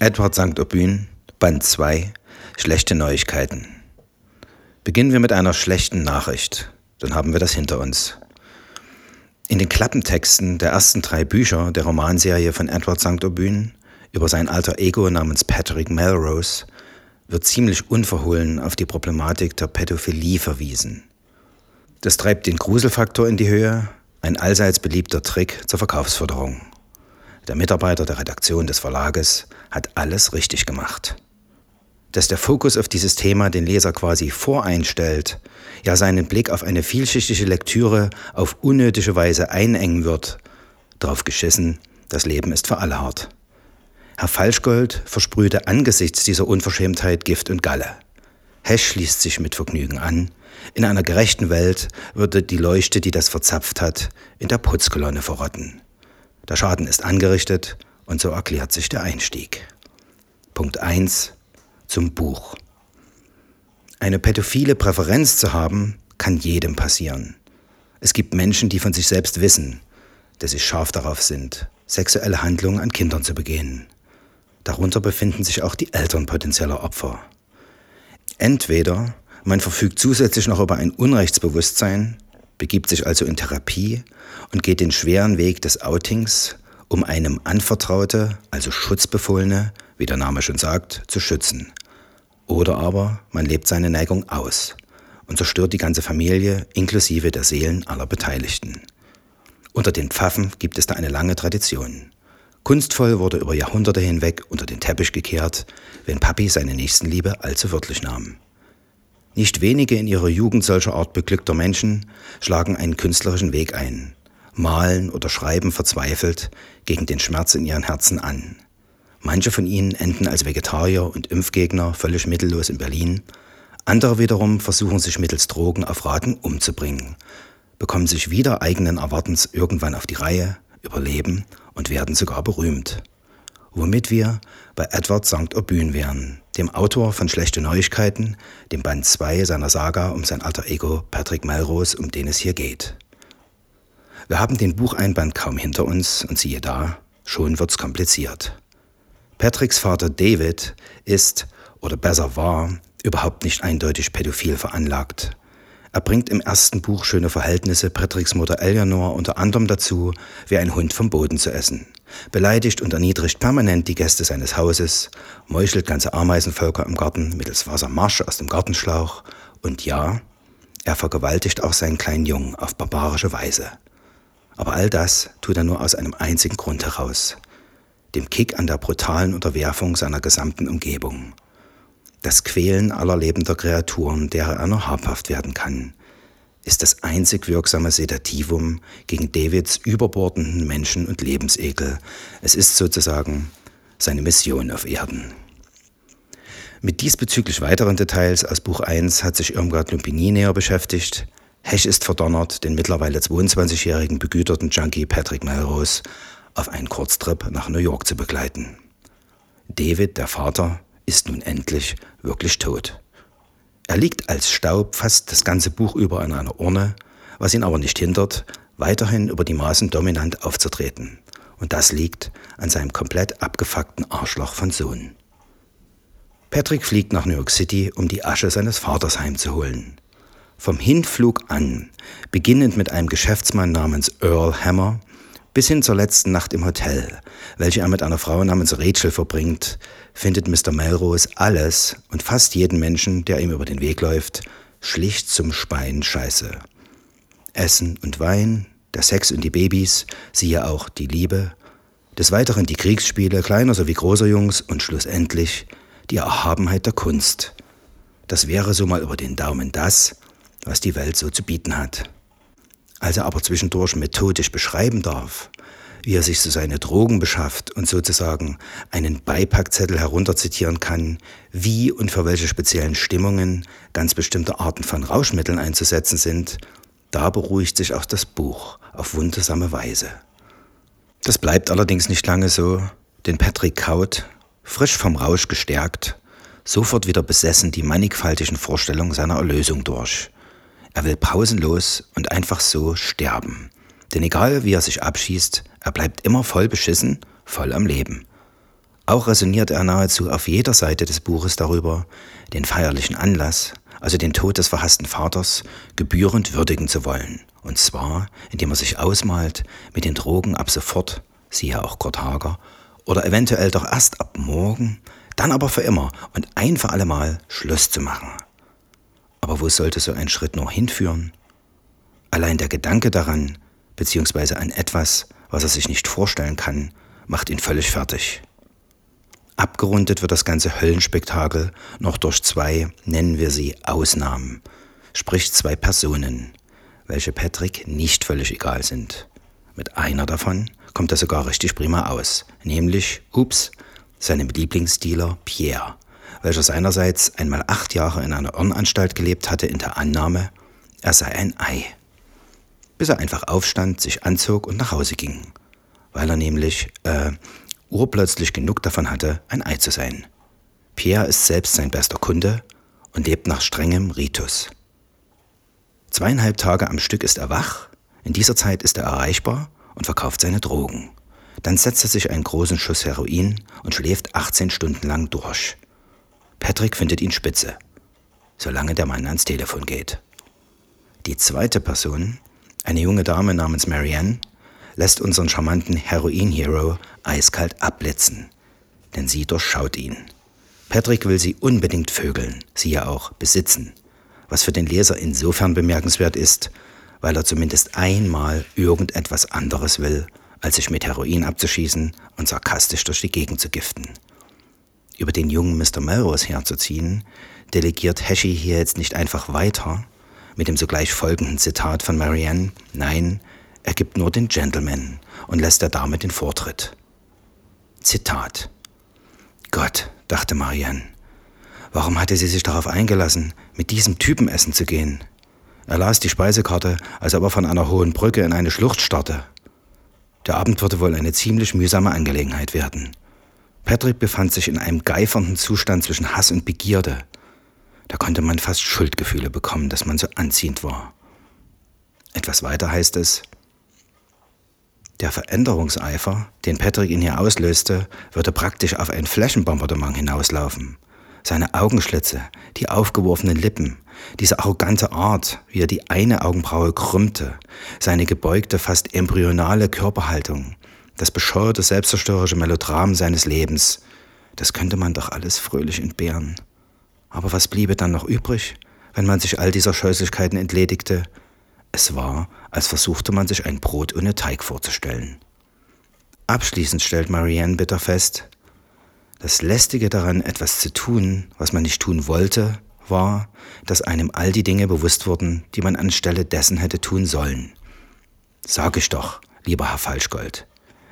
Edward St. Aubyn, Band 2, Schlechte Neuigkeiten. Beginnen wir mit einer schlechten Nachricht, dann haben wir das hinter uns. In den Klappentexten der ersten drei Bücher der Romanserie von Edward St. Aubyn über sein alter Ego namens Patrick Melrose wird ziemlich unverhohlen auf die Problematik der Pädophilie verwiesen. Das treibt den Gruselfaktor in die Höhe, ein allseits beliebter Trick zur Verkaufsförderung. Der Mitarbeiter der Redaktion des Verlages hat alles richtig gemacht. Dass der Fokus auf dieses Thema den Leser quasi voreinstellt, ja seinen Blick auf eine vielschichtige Lektüre auf unnötige Weise einengen wird, drauf geschissen, das Leben ist für alle hart. Herr Falschgold versprühte angesichts dieser Unverschämtheit Gift und Galle. Hesch schließt sich mit Vergnügen an. In einer gerechten Welt würde die Leuchte, die das verzapft hat, in der Putzkolonne verrotten. Der Schaden ist angerichtet und so erklärt sich der Einstieg. Punkt 1 zum Buch. Eine pädophile Präferenz zu haben, kann jedem passieren. Es gibt Menschen, die von sich selbst wissen, dass sie scharf darauf sind, sexuelle Handlungen an Kindern zu begehen. Darunter befinden sich auch die Eltern potenzieller Opfer. Entweder man verfügt zusätzlich noch über ein Unrechtsbewusstsein, begibt sich also in Therapie und geht den schweren Weg des Outings, um einem Anvertraute, also Schutzbefohlene, wie der Name schon sagt, zu schützen. Oder aber man lebt seine Neigung aus und zerstört die ganze Familie inklusive der Seelen aller Beteiligten. Unter den Pfaffen gibt es da eine lange Tradition. Kunstvoll wurde über Jahrhunderte hinweg unter den Teppich gekehrt, wenn Papi seine Nächstenliebe allzu wörtlich nahm. Nicht wenige in ihrer Jugend solcher Art beglückter Menschen schlagen einen künstlerischen Weg ein, malen oder schreiben verzweifelt gegen den Schmerz in ihren Herzen an. Manche von ihnen enden als Vegetarier und Impfgegner völlig mittellos in Berlin, andere wiederum versuchen sich mittels Drogen auf Raten umzubringen, bekommen sich wieder eigenen Erwartens irgendwann auf die Reihe, überleben und werden sogar berühmt. Womit wir bei Edward St. Aubyn wären, dem Autor von Schlechte Neuigkeiten, dem Band 2 seiner Saga um sein alter Ego Patrick Melrose, um den es hier geht. Wir haben den Bucheinband kaum hinter uns und siehe da, schon wird's kompliziert. Patricks Vater David ist, oder besser war, überhaupt nicht eindeutig pädophil veranlagt. Er bringt im ersten Buch schöne Verhältnisse Patricks Mutter Eleanor unter anderem dazu, wie ein Hund vom Boden zu essen. Beleidigt und erniedrigt permanent die Gäste seines Hauses, meuchelt ganze Ameisenvölker im Garten mittels Wassermarsch aus dem Gartenschlauch und ja, er vergewaltigt auch seinen kleinen Jungen auf barbarische Weise. Aber all das tut er nur aus einem einzigen Grund heraus, dem Kick an der brutalen Unterwerfung seiner gesamten Umgebung. Das Quälen aller lebender Kreaturen, derer er nur habhaft werden kann, ist das einzig wirksame Sedativum gegen Davids überbordenden Menschen- und Lebensekel. Es ist sozusagen seine Mission auf Erden. Mit diesbezüglich weiteren Details aus Buch 1 hat sich Irmgard Lumpini näher beschäftigt. Hesch ist verdonnert, den mittlerweile 22-jährigen begüterten Junkie Patrick Melrose auf einen Kurztrip nach New York zu begleiten. David, der Vater, ist nun endlich wirklich tot. Er liegt als Staub fast das ganze Buch über in einer Urne, was ihn aber nicht hindert, weiterhin über die Maßen dominant aufzutreten. Und das liegt an seinem komplett abgefuckten Arschloch von Sohn. Patrick fliegt nach New York City, um die Asche seines Vaters heimzuholen. Vom Hinflug an, beginnend mit einem Geschäftsmann namens Earl Hammer, bis hin zur letzten Nacht im Hotel, welche er mit einer Frau namens Rachel verbringt, findet Mr. Melrose alles und fast jeden Menschen, der ihm über den Weg läuft, schlicht zum Speien scheiße. Essen und Wein, der Sex und die Babys, siehe auch die Liebe, des Weiteren die Kriegsspiele kleiner sowie großer Jungs und schlussendlich die Erhabenheit der Kunst. Das wäre so mal über den Daumen das, was die Welt so zu bieten hat. Als er aber zwischendurch methodisch beschreiben darf, wie er sich so seine Drogen beschafft und sozusagen einen Beipackzettel herunterzitieren kann, wie und für welche speziellen Stimmungen ganz bestimmte Arten von Rauschmitteln einzusetzen sind, da beruhigt sich auch das Buch auf wundersame Weise. Das bleibt allerdings nicht lange so, denn Patrick Kaut, frisch vom Rausch gestärkt, sofort wieder besessen die mannigfaltigen Vorstellungen seiner Erlösung durch. Er will pausenlos und einfach so sterben. Denn egal wie er sich abschießt, er bleibt immer voll beschissen, voll am Leben. Auch resoniert er nahezu auf jeder Seite des Buches darüber, den feierlichen Anlass, also den Tod des verhassten Vaters, gebührend würdigen zu wollen. Und zwar, indem er sich ausmalt, mit den Drogen ab sofort, siehe auch Kurt Hager, oder eventuell doch erst ab morgen, dann aber für immer und ein für allemal Schluss zu machen. Aber wo sollte so ein Schritt nur hinführen? Allein der Gedanke daran, beziehungsweise an etwas, was er sich nicht vorstellen kann, macht ihn völlig fertig. Abgerundet wird das ganze Höllenspektakel noch durch zwei, nennen wir sie Ausnahmen, sprich zwei Personen, welche Patrick nicht völlig egal sind. Mit einer davon kommt er sogar richtig prima aus, nämlich, ups, seinem Lieblingsdealer Pierre, welcher seinerseits einmal acht Jahre in einer Irrenanstalt gelebt hatte in der Annahme, er sei ein Ei. Bis er einfach aufstand, sich anzog und nach Hause ging, weil er nämlich, äh, urplötzlich genug davon hatte, ein Ei zu sein. Pierre ist selbst sein bester Kunde und lebt nach strengem Ritus. Zweieinhalb Tage am Stück ist er wach, in dieser Zeit ist er erreichbar und verkauft seine Drogen. Dann setzt er sich einen großen Schuss Heroin und schläft 18 Stunden lang durch. Patrick findet ihn spitze, solange der Mann ans Telefon geht. Die zweite Person, eine junge Dame namens Marianne, lässt unseren charmanten Heroin-Hero eiskalt abblitzen, denn sie durchschaut ihn. Patrick will sie unbedingt vögeln, sie ja auch besitzen, was für den Leser insofern bemerkenswert ist, weil er zumindest einmal irgendetwas anderes will, als sich mit Heroin abzuschießen und sarkastisch durch die Gegend zu giften. Über den jungen Mr. Melrose herzuziehen, delegiert Heshy hier jetzt nicht einfach weiter mit dem sogleich folgenden Zitat von Marianne, nein, er gibt nur den Gentleman und lässt der Dame den Vortritt. Zitat. Gott, dachte Marianne, warum hatte sie sich darauf eingelassen, mit diesem Typen essen zu gehen? Er las die Speisekarte, als ob er von einer hohen Brücke in eine Schlucht starrte. Der Abend würde wohl eine ziemlich mühsame Angelegenheit werden. Patrick befand sich in einem geifernden Zustand zwischen Hass und Begierde. Da konnte man fast Schuldgefühle bekommen, dass man so anziehend war. Etwas weiter heißt es, der Veränderungseifer, den Patrick in ihr auslöste, würde praktisch auf ein Flächenbombardement hinauslaufen. Seine Augenschlitze, die aufgeworfenen Lippen, diese arrogante Art, wie er die eine Augenbraue krümmte, seine gebeugte, fast embryonale Körperhaltung, das bescheuerte, selbstzerstörerische Melodram seines Lebens, das könnte man doch alles fröhlich entbehren. Aber was bliebe dann noch übrig, wenn man sich all dieser Scheußlichkeiten entledigte es war, als versuchte man sich ein Brot ohne Teig vorzustellen. Abschließend stellt Marianne bitter fest, das Lästige daran, etwas zu tun, was man nicht tun wollte, war, dass einem all die Dinge bewusst wurden, die man anstelle dessen hätte tun sollen. Sag ich doch, lieber Herr Falschgold.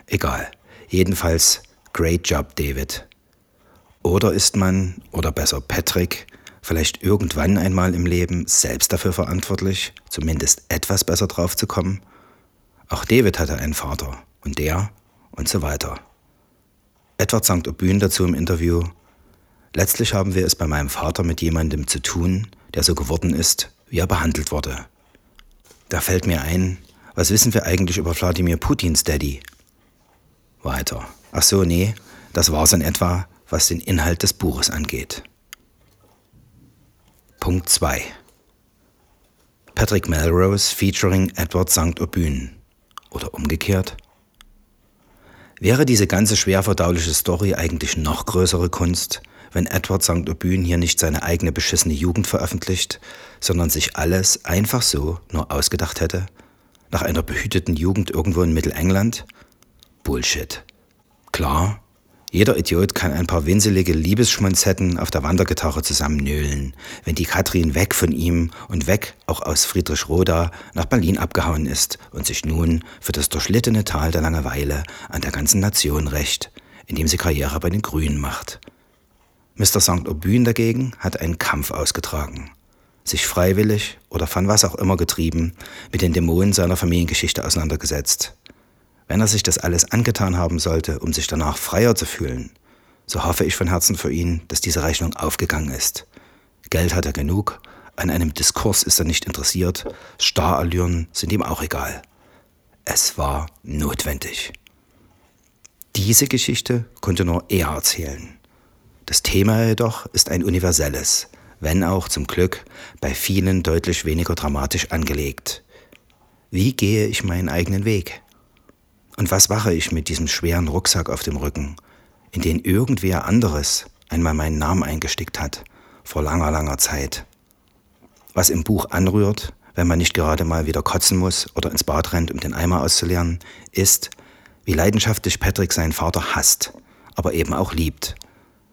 Egal. Jedenfalls, great job, David. Oder ist man, oder besser Patrick, vielleicht irgendwann einmal im Leben selbst dafür verantwortlich, zumindest etwas besser drauf zu kommen? Auch David hatte einen Vater und der und so weiter. Edward St. Aubyn dazu im Interview, letztlich haben wir es bei meinem Vater mit jemandem zu tun, der so geworden ist, wie er behandelt wurde. Da fällt mir ein, was wissen wir eigentlich über Wladimir Putins Daddy? Weiter. Ach so, nee, das war's in etwa, was den Inhalt des Buches angeht. Punkt 2 Patrick Melrose featuring Edward St. Aubyn oder umgekehrt? Wäre diese ganze schwer verdauliche Story eigentlich noch größere Kunst, wenn Edward St. Aubyn hier nicht seine eigene beschissene Jugend veröffentlicht, sondern sich alles einfach so nur ausgedacht hätte? Nach einer behüteten Jugend irgendwo in Mittelengland? Bullshit. Klar, jeder Idiot kann ein paar winselige Liebesschmonzetten auf der Wandergitarre zusammennöhlen, wenn die Katrin weg von ihm und weg auch aus Friedrichroda nach Berlin abgehauen ist und sich nun für das durchlittene Tal der Langeweile an der ganzen Nation rächt, indem sie Karriere bei den Grünen macht. Mr. St. Aubyn dagegen hat einen Kampf ausgetragen, sich freiwillig oder von was auch immer getrieben mit den Dämonen seiner Familiengeschichte auseinandergesetzt wenn er sich das alles angetan haben sollte, um sich danach freier zu fühlen, so hoffe ich von Herzen für ihn, dass diese Rechnung aufgegangen ist. Geld hat er genug, an einem Diskurs ist er nicht interessiert, Starallüren sind ihm auch egal. Es war notwendig. Diese Geschichte konnte nur er erzählen. Das Thema jedoch ist ein universelles, wenn auch zum Glück bei vielen deutlich weniger dramatisch angelegt. Wie gehe ich meinen eigenen Weg? Und was mache ich mit diesem schweren Rucksack auf dem Rücken, in den irgendwer anderes einmal meinen Namen eingestickt hat, vor langer, langer Zeit? Was im Buch anrührt, wenn man nicht gerade mal wieder kotzen muss oder ins Bad rennt, um den Eimer auszuleeren, ist, wie leidenschaftlich Patrick seinen Vater hasst, aber eben auch liebt,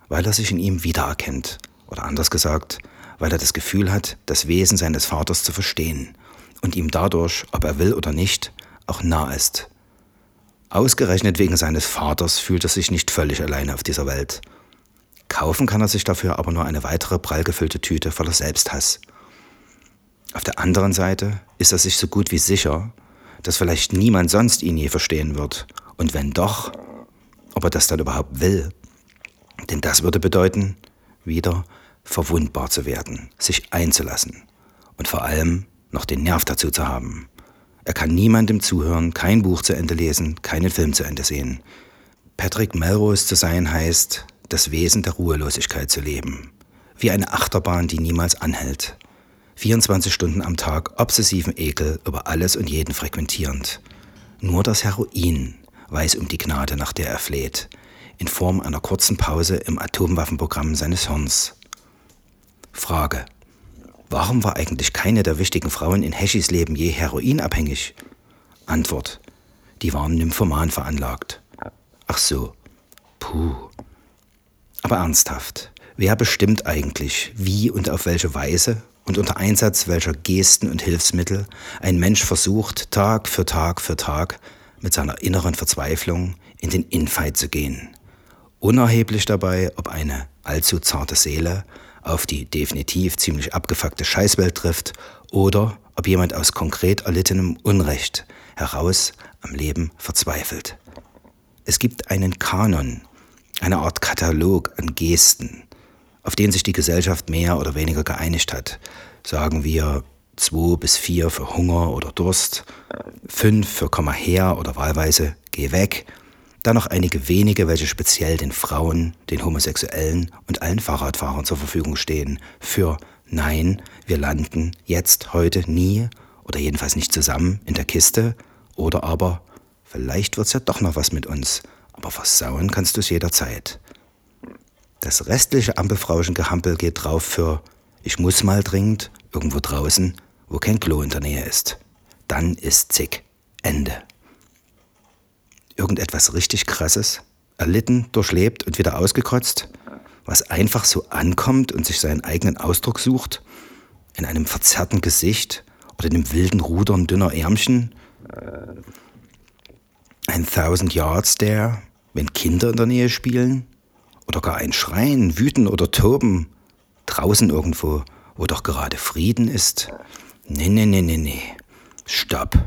weil er sich in ihm wiedererkennt. Oder anders gesagt, weil er das Gefühl hat, das Wesen seines Vaters zu verstehen und ihm dadurch, ob er will oder nicht, auch nah ist. Ausgerechnet wegen seines Vaters fühlt er sich nicht völlig alleine auf dieser Welt. Kaufen kann er sich dafür aber nur eine weitere prall gefüllte Tüte voller Selbsthass. Auf der anderen Seite ist er sich so gut wie sicher, dass vielleicht niemand sonst ihn je verstehen wird. Und wenn doch, ob er das dann überhaupt will. Denn das würde bedeuten, wieder verwundbar zu werden, sich einzulassen und vor allem noch den Nerv dazu zu haben. Er kann niemandem zuhören, kein Buch zu Ende lesen, keinen Film zu Ende sehen. Patrick Melrose zu sein heißt, das Wesen der Ruhelosigkeit zu leben. Wie eine Achterbahn, die niemals anhält. 24 Stunden am Tag obsessiven Ekel über alles und jeden frequentierend. Nur das Heroin weiß um die Gnade, nach der er fleht, in Form einer kurzen Pause im Atomwaffenprogramm seines Hirns. Frage. Warum war eigentlich keine der wichtigen Frauen in Heschis Leben je heroinabhängig? Antwort. Die waren nymphoman veranlagt. Ach so. Puh. Aber ernsthaft, wer bestimmt eigentlich, wie und auf welche Weise und unter Einsatz welcher Gesten und Hilfsmittel ein Mensch versucht, Tag für Tag für Tag mit seiner inneren Verzweiflung in den Infight zu gehen? Unerheblich dabei, ob eine allzu zarte Seele auf die definitiv ziemlich abgefuckte Scheißwelt trifft oder ob jemand aus konkret erlittenem Unrecht heraus am Leben verzweifelt. Es gibt einen Kanon, eine Art Katalog an Gesten, auf den sich die Gesellschaft mehr oder weniger geeinigt hat. Sagen wir zwei bis vier für Hunger oder Durst, fünf für komm mal her oder wahlweise geh weg dann noch einige wenige, welche speziell den Frauen, den Homosexuellen und allen Fahrradfahrern zur Verfügung stehen. Für Nein, wir landen jetzt, heute, nie oder jedenfalls nicht zusammen in der Kiste. Oder aber, vielleicht wird's ja doch noch was mit uns. Aber versauen kannst du es jederzeit. Das restliche Ampelfrauschen-Gehampel geht drauf für Ich muss mal dringend, irgendwo draußen, wo kein Klo in der Nähe ist. Dann ist zick. Ende irgendetwas richtig Krasses, erlitten, durchlebt und wieder ausgekotzt, was einfach so ankommt und sich seinen eigenen Ausdruck sucht, in einem verzerrten Gesicht oder dem wilden Rudern dünner Ärmchen, ein Thousand Yards Stare, wenn Kinder in der Nähe spielen, oder gar ein Schreien, Wüten oder Toben, draußen irgendwo, wo doch gerade Frieden ist. Nee, nee, nee, nee, nee. Stopp.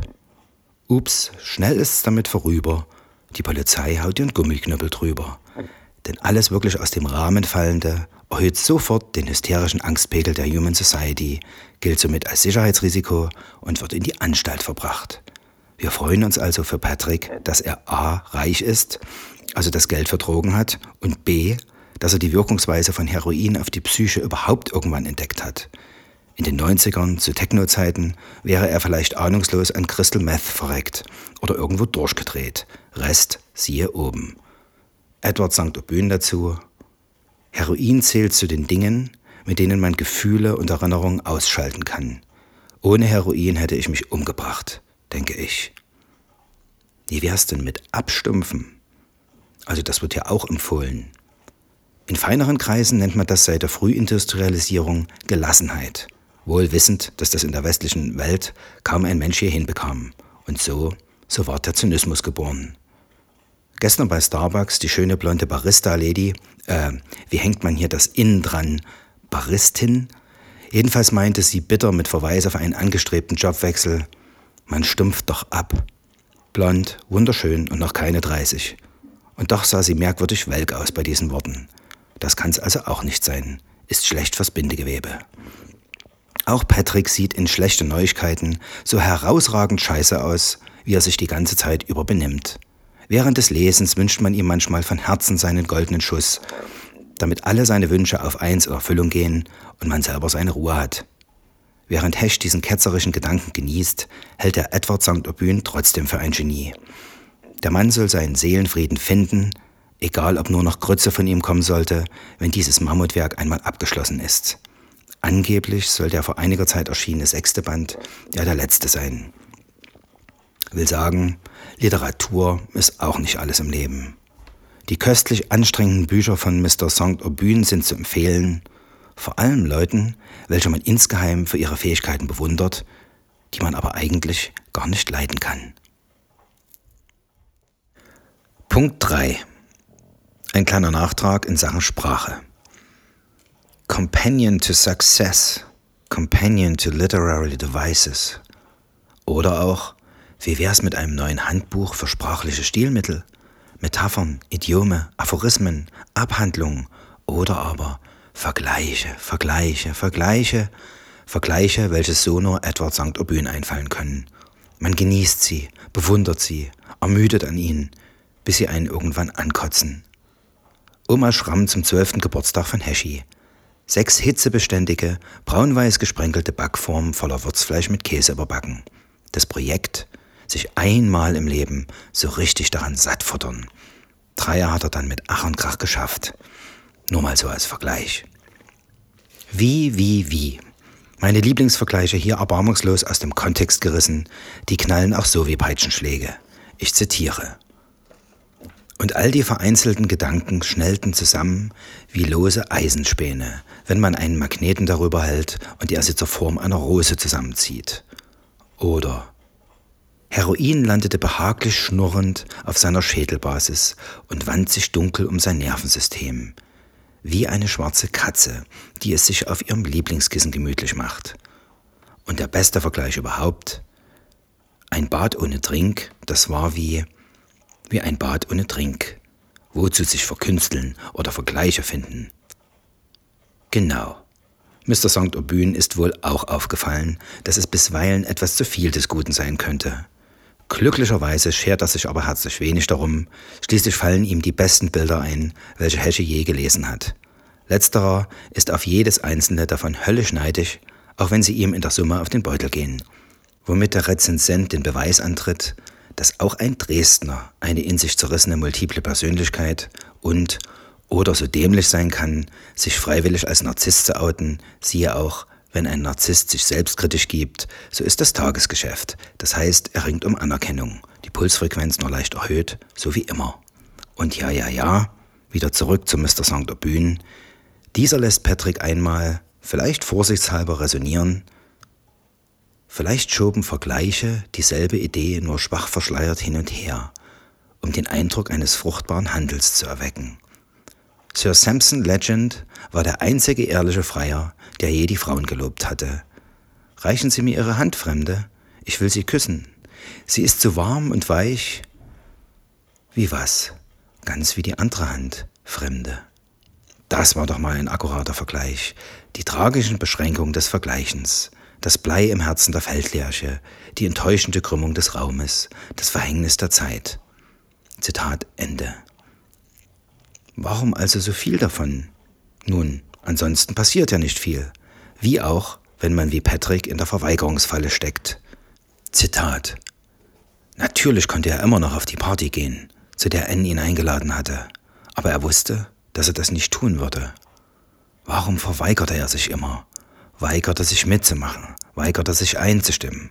Ups, schnell ist es damit vorüber die Polizei haut ihren Gummiknüppel drüber. Denn alles wirklich aus dem Rahmen fallende erhöht sofort den hysterischen Angstpegel der Human Society, gilt somit als Sicherheitsrisiko und wird in die Anstalt verbracht. Wir freuen uns also für Patrick, dass er a. reich ist, also das Geld für Drogen hat, und b. dass er die Wirkungsweise von Heroin auf die Psyche überhaupt irgendwann entdeckt hat. In den 90ern, zu Techno-Zeiten, wäre er vielleicht ahnungslos an Crystal Meth verreckt oder irgendwo durchgedreht. Rest siehe oben. Edward St. Aubyn dazu. Heroin zählt zu den Dingen, mit denen man Gefühle und Erinnerungen ausschalten kann. Ohne Heroin hätte ich mich umgebracht, denke ich. Wie wär's denn mit Abstumpfen? Also das wird ja auch empfohlen. In feineren Kreisen nennt man das seit der Frühindustrialisierung Gelassenheit wohl wissend, dass das in der westlichen Welt kaum ein Mensch je hinbekam. Und so, so ward der Zynismus geboren. Gestern bei Starbucks die schöne blonde Barista-Lady, äh, wie hängt man hier das Innen dran? Baristin? Jedenfalls meinte sie bitter mit Verweis auf einen angestrebten Jobwechsel, man stumpft doch ab. Blond, wunderschön und noch keine 30. Und doch sah sie merkwürdig welk aus bei diesen Worten. Das kann's also auch nicht sein. Ist schlecht fürs Bindegewebe. Auch Patrick sieht in schlechten Neuigkeiten so herausragend scheiße aus, wie er sich die ganze Zeit über benimmt. Während des Lesens wünscht man ihm manchmal von Herzen seinen goldenen Schuss, damit alle seine Wünsche auf eins in Erfüllung gehen und man selber seine Ruhe hat. Während Hesch diesen ketzerischen Gedanken genießt, hält er Edward St. Aubyn trotzdem für ein Genie. Der Mann soll seinen Seelenfrieden finden, egal ob nur noch Grütze von ihm kommen sollte, wenn dieses Mammutwerk einmal abgeschlossen ist. Angeblich soll der vor einiger Zeit erschienene sechste Band ja der letzte sein. Will sagen, Literatur ist auch nicht alles im Leben. Die köstlich anstrengenden Bücher von Mr. St. Aubyn sind zu empfehlen, vor allem Leuten, welche man insgeheim für ihre Fähigkeiten bewundert, die man aber eigentlich gar nicht leiden kann. Punkt 3. Ein kleiner Nachtrag in Sachen Sprache. Companion to Success, Companion to Literary Devices. Oder auch, wie wär's mit einem neuen Handbuch für sprachliche Stilmittel, Metaphern, Idiome, Aphorismen, Abhandlungen oder aber Vergleiche, Vergleiche, Vergleiche, Vergleiche, welche so nur Edward St. Aubyn einfallen können. Man genießt sie, bewundert sie, ermüdet an ihnen, bis sie einen irgendwann ankotzen. Oma Schramm zum zwölften Geburtstag von Heschi. Sechs hitzebeständige, braunweiß gesprenkelte Backformen voller Würzfleisch mit Käse überbacken. Das Projekt, sich einmal im Leben so richtig daran satt futtern. Dreier hat er dann mit Ach und Krach geschafft. Nur mal so als Vergleich. Wie, wie, wie. Meine Lieblingsvergleiche hier erbarmungslos aus dem Kontext gerissen, die knallen auch so wie Peitschenschläge. Ich zitiere. Und all die vereinzelten Gedanken schnellten zusammen wie lose Eisenspäne, wenn man einen Magneten darüber hält und er sie zur Form einer Rose zusammenzieht. Oder Heroin landete behaglich schnurrend auf seiner Schädelbasis und wand sich dunkel um sein Nervensystem, wie eine schwarze Katze, die es sich auf ihrem Lieblingskissen gemütlich macht. Und der beste Vergleich überhaupt, ein Bad ohne Trink, das war wie wie ein Bad ohne Trink. Wozu sich verkünsteln oder Vergleiche finden? Genau. Mr. St. Aubyn ist wohl auch aufgefallen, dass es bisweilen etwas zu viel des Guten sein könnte. Glücklicherweise schert er sich aber herzlich wenig darum, schließlich fallen ihm die besten Bilder ein, welche Hesche je gelesen hat. Letzterer ist auf jedes einzelne davon höllisch neidisch, auch wenn sie ihm in der Summe auf den Beutel gehen. Womit der Rezensent den Beweis antritt, dass auch ein Dresdner eine in sich zerrissene multiple Persönlichkeit und oder so dämlich sein kann, sich freiwillig als Narzisst zu outen, siehe auch, wenn ein Narzisst sich selbstkritisch gibt, so ist das Tagesgeschäft. Das heißt, er ringt um Anerkennung, die Pulsfrequenz nur leicht erhöht, so wie immer. Und ja, ja, ja, wieder zurück zu Mr. St. Aubyn. Dieser lässt Patrick einmal, vielleicht vorsichtshalber resonieren, Vielleicht schoben Vergleiche dieselbe Idee nur schwach verschleiert hin und her, um den Eindruck eines fruchtbaren Handels zu erwecken. Sir Sampson Legend war der einzige ehrliche Freier, der je die Frauen gelobt hatte. Reichen Sie mir Ihre Hand, Fremde, ich will Sie küssen. Sie ist so warm und weich. Wie was? Ganz wie die andere Hand, Fremde. Das war doch mal ein akkurater Vergleich. Die tragischen Beschränkungen des Vergleichens das Blei im Herzen der Feldlerche, die enttäuschende Krümmung des Raumes, das Verhängnis der Zeit. Zitat Ende. Warum also so viel davon? Nun, ansonsten passiert ja nicht viel. Wie auch, wenn man wie Patrick in der Verweigerungsfalle steckt. Zitat. Natürlich konnte er immer noch auf die Party gehen, zu der N ihn eingeladen hatte, aber er wusste, dass er das nicht tun würde. Warum verweigerte er sich immer? Weigerte sich mitzumachen, weigerte sich einzustimmen,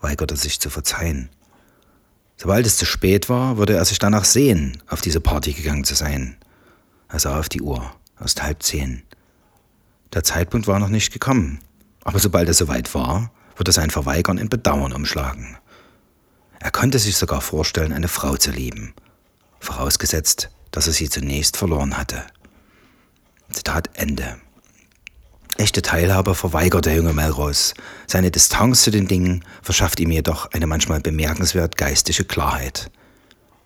weigerte sich zu verzeihen. Sobald es zu spät war, würde er sich danach sehen, auf diese Party gegangen zu sein. Er sah auf die Uhr, erst halb zehn. Der Zeitpunkt war noch nicht gekommen, aber sobald es soweit war, würde sein Verweigern in Bedauern umschlagen. Er konnte sich sogar vorstellen, eine Frau zu lieben, vorausgesetzt, dass er sie zunächst verloren hatte. Zitat Ende. Echte Teilhabe verweigert der junge Melrose. Seine Distanz zu den Dingen verschafft ihm jedoch eine manchmal bemerkenswert geistige Klarheit.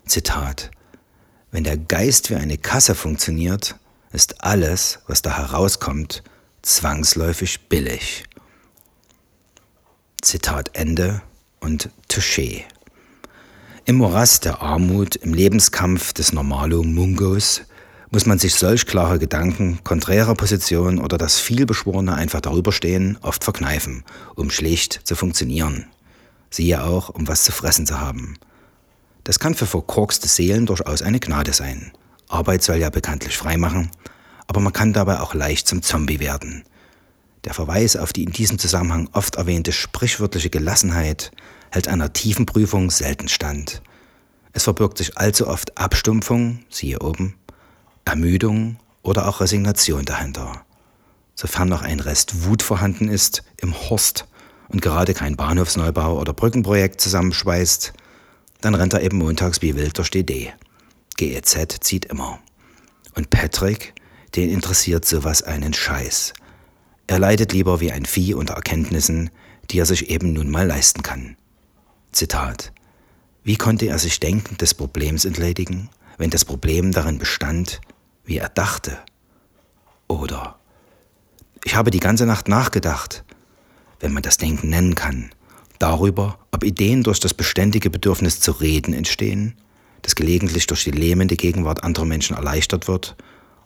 Zitat. Wenn der Geist wie eine Kasse funktioniert, ist alles, was da herauskommt, zwangsläufig billig. Zitat Ende und Touché. Im Morast der Armut, im Lebenskampf des Normalo Mungos muss man sich solch klare Gedanken, konträrer Positionen oder das vielbeschworene einfach darüberstehen oft verkneifen, um schlicht zu funktionieren. Siehe auch, um was zu fressen zu haben. Das kann für verkorkste Seelen durchaus eine Gnade sein. Arbeit soll ja bekanntlich freimachen, aber man kann dabei auch leicht zum Zombie werden. Der Verweis auf die in diesem Zusammenhang oft erwähnte sprichwörtliche Gelassenheit hält einer tiefen Prüfung selten stand. Es verbirgt sich allzu oft Abstumpfung, siehe oben, Ermüdung oder auch Resignation dahinter. Sofern noch ein Rest Wut vorhanden ist im Horst und gerade kein Bahnhofsneubau oder Brückenprojekt zusammenschweißt, dann rennt er eben montags wie wild durch die D. GEZ zieht immer. Und Patrick, den interessiert sowas einen Scheiß. Er leidet lieber wie ein Vieh unter Erkenntnissen, die er sich eben nun mal leisten kann. Zitat. Wie konnte er sich denken des Problems entledigen, wenn das Problem darin bestand, wie er dachte? Oder ich habe die ganze Nacht nachgedacht, wenn man das Denken nennen kann, darüber, ob Ideen durch das beständige Bedürfnis zu reden entstehen, das gelegentlich durch die lähmende Gegenwart anderer Menschen erleichtert wird,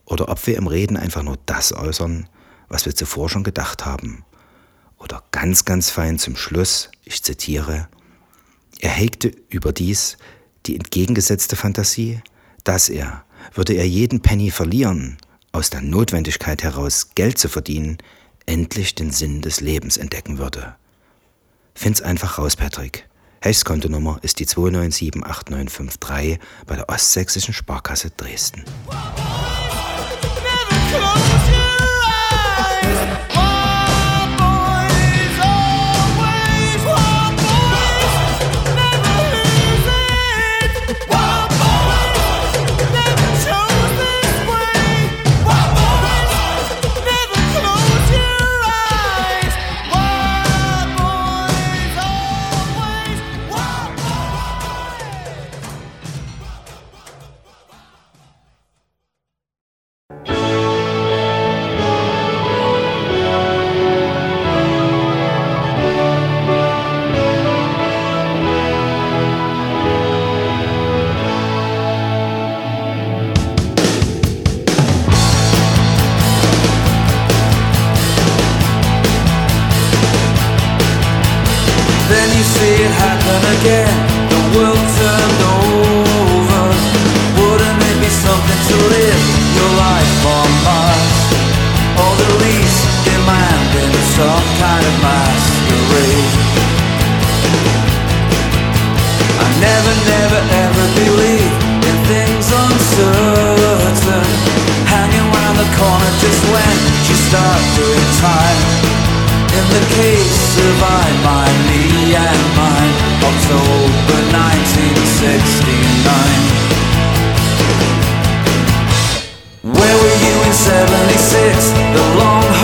oder ob wir im Reden einfach nur das äußern, was wir zuvor schon gedacht haben. Oder ganz, ganz fein zum Schluss, ich zitiere, er hegte überdies die entgegengesetzte Fantasie, dass er, würde er jeden Penny verlieren, aus der Notwendigkeit heraus Geld zu verdienen, endlich den Sinn des Lebens entdecken würde. Find's einfach raus, Patrick. Hechs Kontonummer ist die 2978953 bei der Ostsächsischen Sparkasse Dresden. masquerade. I never, never, ever in things uncertain. Hanging round the corner just when start In the case of I, my, me and mine October 1969 Where were you in 76? The long